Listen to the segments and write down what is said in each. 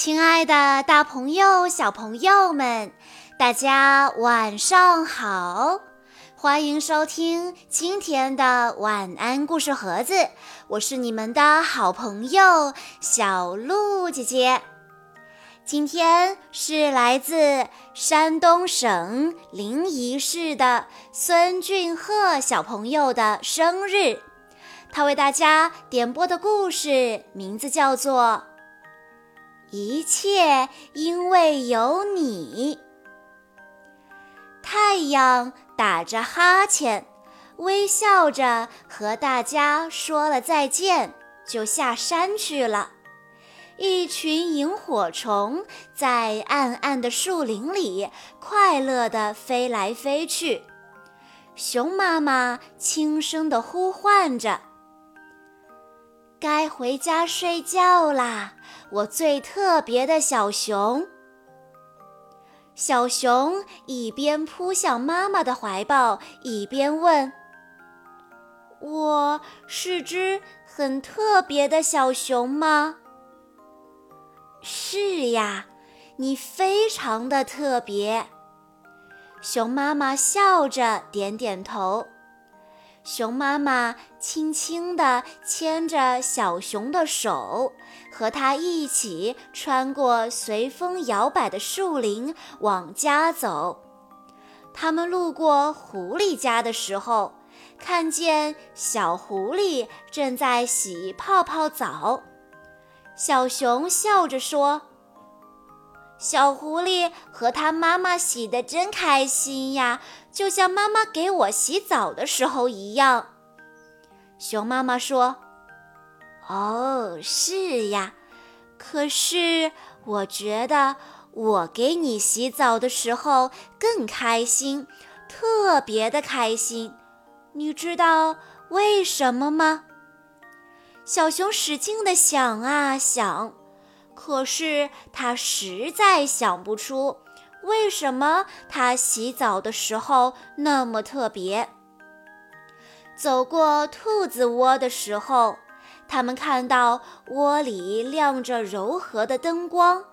亲爱的，大朋友、小朋友们，大家晚上好！欢迎收听今天的晚安故事盒子，我是你们的好朋友小鹿姐姐。今天是来自山东省临沂市的孙俊赫小朋友的生日，他为大家点播的故事名字叫做《一切因为有你》。太阳打着哈欠，微笑着和大家说了再见，就下山去了。一群萤火虫在暗暗的树林里快乐地飞来飞去，熊妈妈轻声地呼唤着：“该回家睡觉啦，我最特别的小熊。”小熊一边扑向妈妈的怀抱，一边问：“我是只很特别的小熊吗？”是呀，你非常的特别。熊妈妈笑着点点头。熊妈妈轻轻地牵着小熊的手，和它一起穿过随风摇摆的树林，往家走。他们路过狐狸家的时候，看见小狐狸正在洗泡泡澡。小熊笑着说：“小狐狸和它妈妈洗得真开心呀，就像妈妈给我洗澡的时候一样。”熊妈妈说：“哦，是呀，可是我觉得我给你洗澡的时候更开心，特别的开心。你知道为什么吗？”小熊使劲地想啊想，可是他实在想不出为什么他洗澡的时候那么特别。走过兔子窝的时候，他们看到窝里亮着柔和的灯光，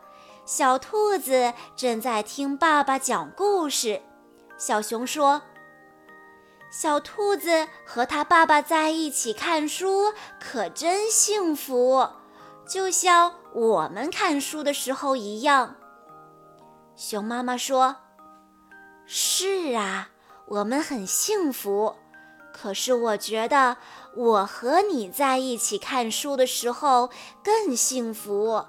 小兔子正在听爸爸讲故事。小熊说。小兔子和它爸爸在一起看书，可真幸福，就像我们看书的时候一样。熊妈妈说：“是啊，我们很幸福。可是我觉得我和你在一起看书的时候更幸福，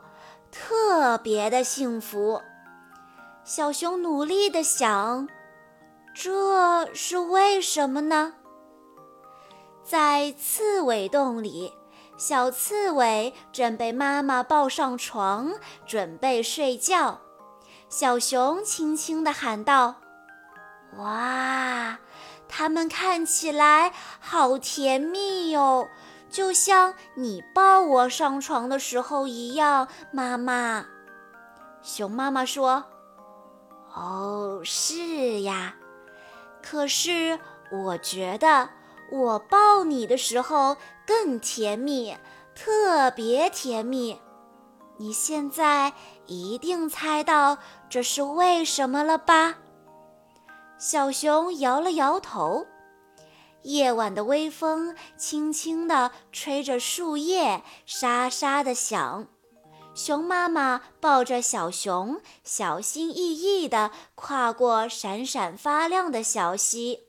特别的幸福。”小熊努力地想。这是为什么呢？在刺猬洞里，小刺猬正被妈妈抱上床，准备睡觉。小熊轻轻地喊道：“哇，它们看起来好甜蜜哟，就像你抱我上床的时候一样。”妈妈，熊妈妈说：“哦，是呀。”可是我觉得我抱你的时候更甜蜜，特别甜蜜。你现在一定猜到这是为什么了吧？小熊摇了摇头。夜晚的微风轻轻地吹着树叶，沙沙地响。熊妈妈抱着小熊，小心翼翼地跨过闪闪发亮的小溪。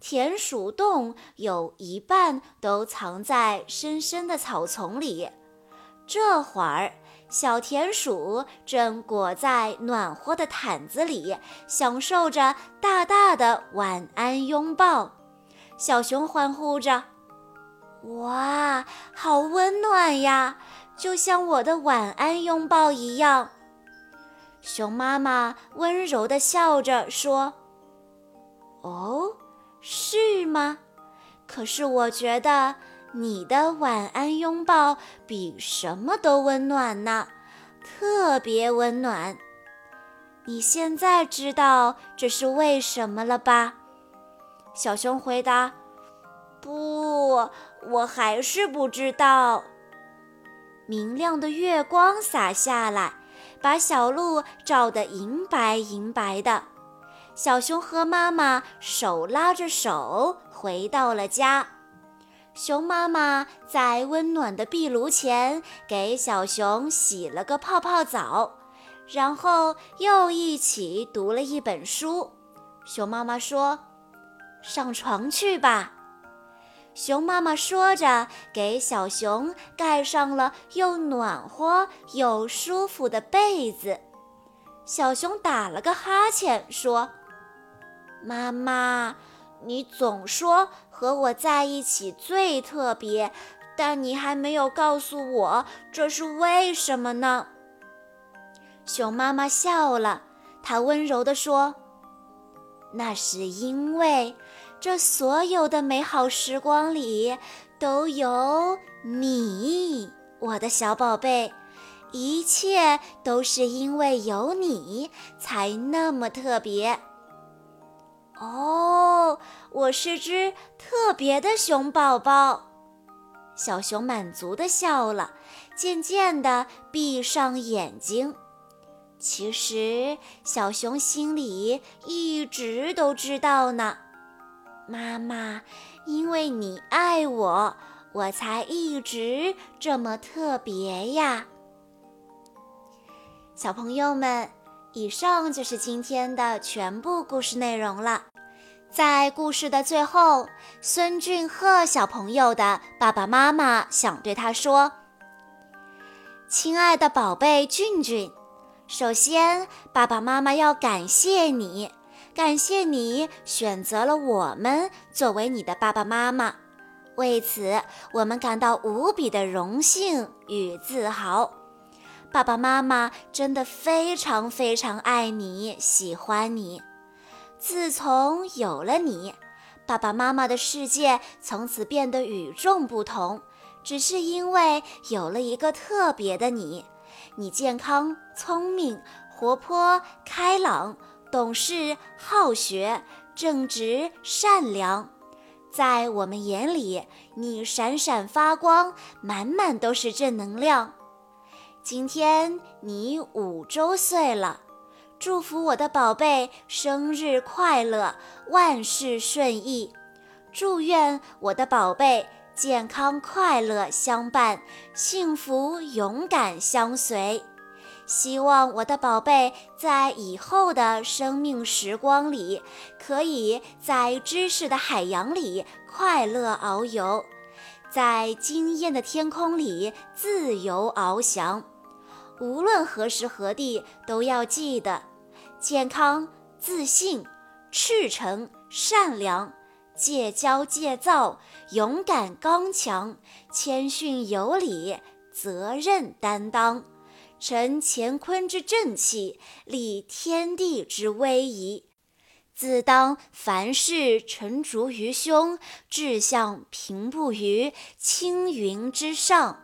田鼠洞有一半都藏在深深的草丛里。这会儿，小田鼠正裹在暖和的毯子里，享受着大大的晚安拥抱。小熊欢呼着：“哇，好温暖呀！”就像我的晚安拥抱一样，熊妈妈温柔地笑着说：“哦，是吗？可是我觉得你的晚安拥抱比什么都温暖呢，特别温暖。你现在知道这是为什么了吧？”小熊回答：“不，我还是不知道。”明亮的月光洒下来，把小鹿照得银白银白的。小熊和妈妈手拉着手回到了家。熊妈妈在温暖的壁炉前给小熊洗了个泡泡澡，然后又一起读了一本书。熊妈妈说：“上床去吧。”熊妈妈说着，给小熊盖上了又暖和又舒服的被子。小熊打了个哈欠，说。妈妈，你总说和我在一起最特别，但你还没有告诉我这是为什么呢？熊妈妈笑了，她温柔地说：“那是因为这所有的美好时光里都有你，我的小宝贝，一切都是因为有你才那么特别。”哦，我是只特别的熊宝宝。小熊满足地笑了，渐渐地闭上眼睛。其实，小熊心里一直都知道呢。妈妈，因为你爱我，我才一直这么特别呀。小朋友们。以上就是今天的全部故事内容了。在故事的最后，孙俊赫小朋友的爸爸妈妈想对他说：“亲爱的宝贝俊俊，首先，爸爸妈妈要感谢你，感谢你选择了我们作为你的爸爸妈妈，为此我们感到无比的荣幸与自豪。”爸爸妈妈真的非常非常爱你，喜欢你。自从有了你，爸爸妈妈的世界从此变得与众不同。只是因为有了一个特别的你，你健康、聪明、活泼、开朗、懂事、好学、正直、善良，在我们眼里，你闪闪发光，满满都是正能量。今天你五周岁了，祝福我的宝贝生日快乐，万事顺意。祝愿我的宝贝健康快乐相伴，幸福勇敢相随。希望我的宝贝在以后的生命时光里，可以在知识的海洋里快乐遨游，在惊艳的天空里自由翱翔。无论何时何地，都要记得：健康、自信、赤诚、善良、戒骄戒躁、勇敢刚强、谦逊有礼、责任担当，承乾坤之正气，立天地之威仪，自当凡事沉着于胸，志向平步于青云之上。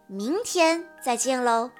明天再见喽。